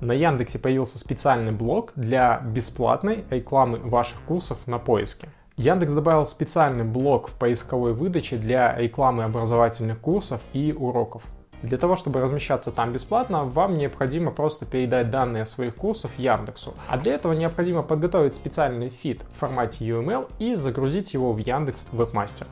На Яндексе появился специальный блок для бесплатной рекламы ваших курсов на поиске. Яндекс добавил специальный блок в поисковой выдаче для рекламы образовательных курсов и уроков. Для того, чтобы размещаться там бесплатно, вам необходимо просто передать данные своих курсов Яндексу. А для этого необходимо подготовить специальный фид в формате UML и загрузить его в Яндекс Webmaster.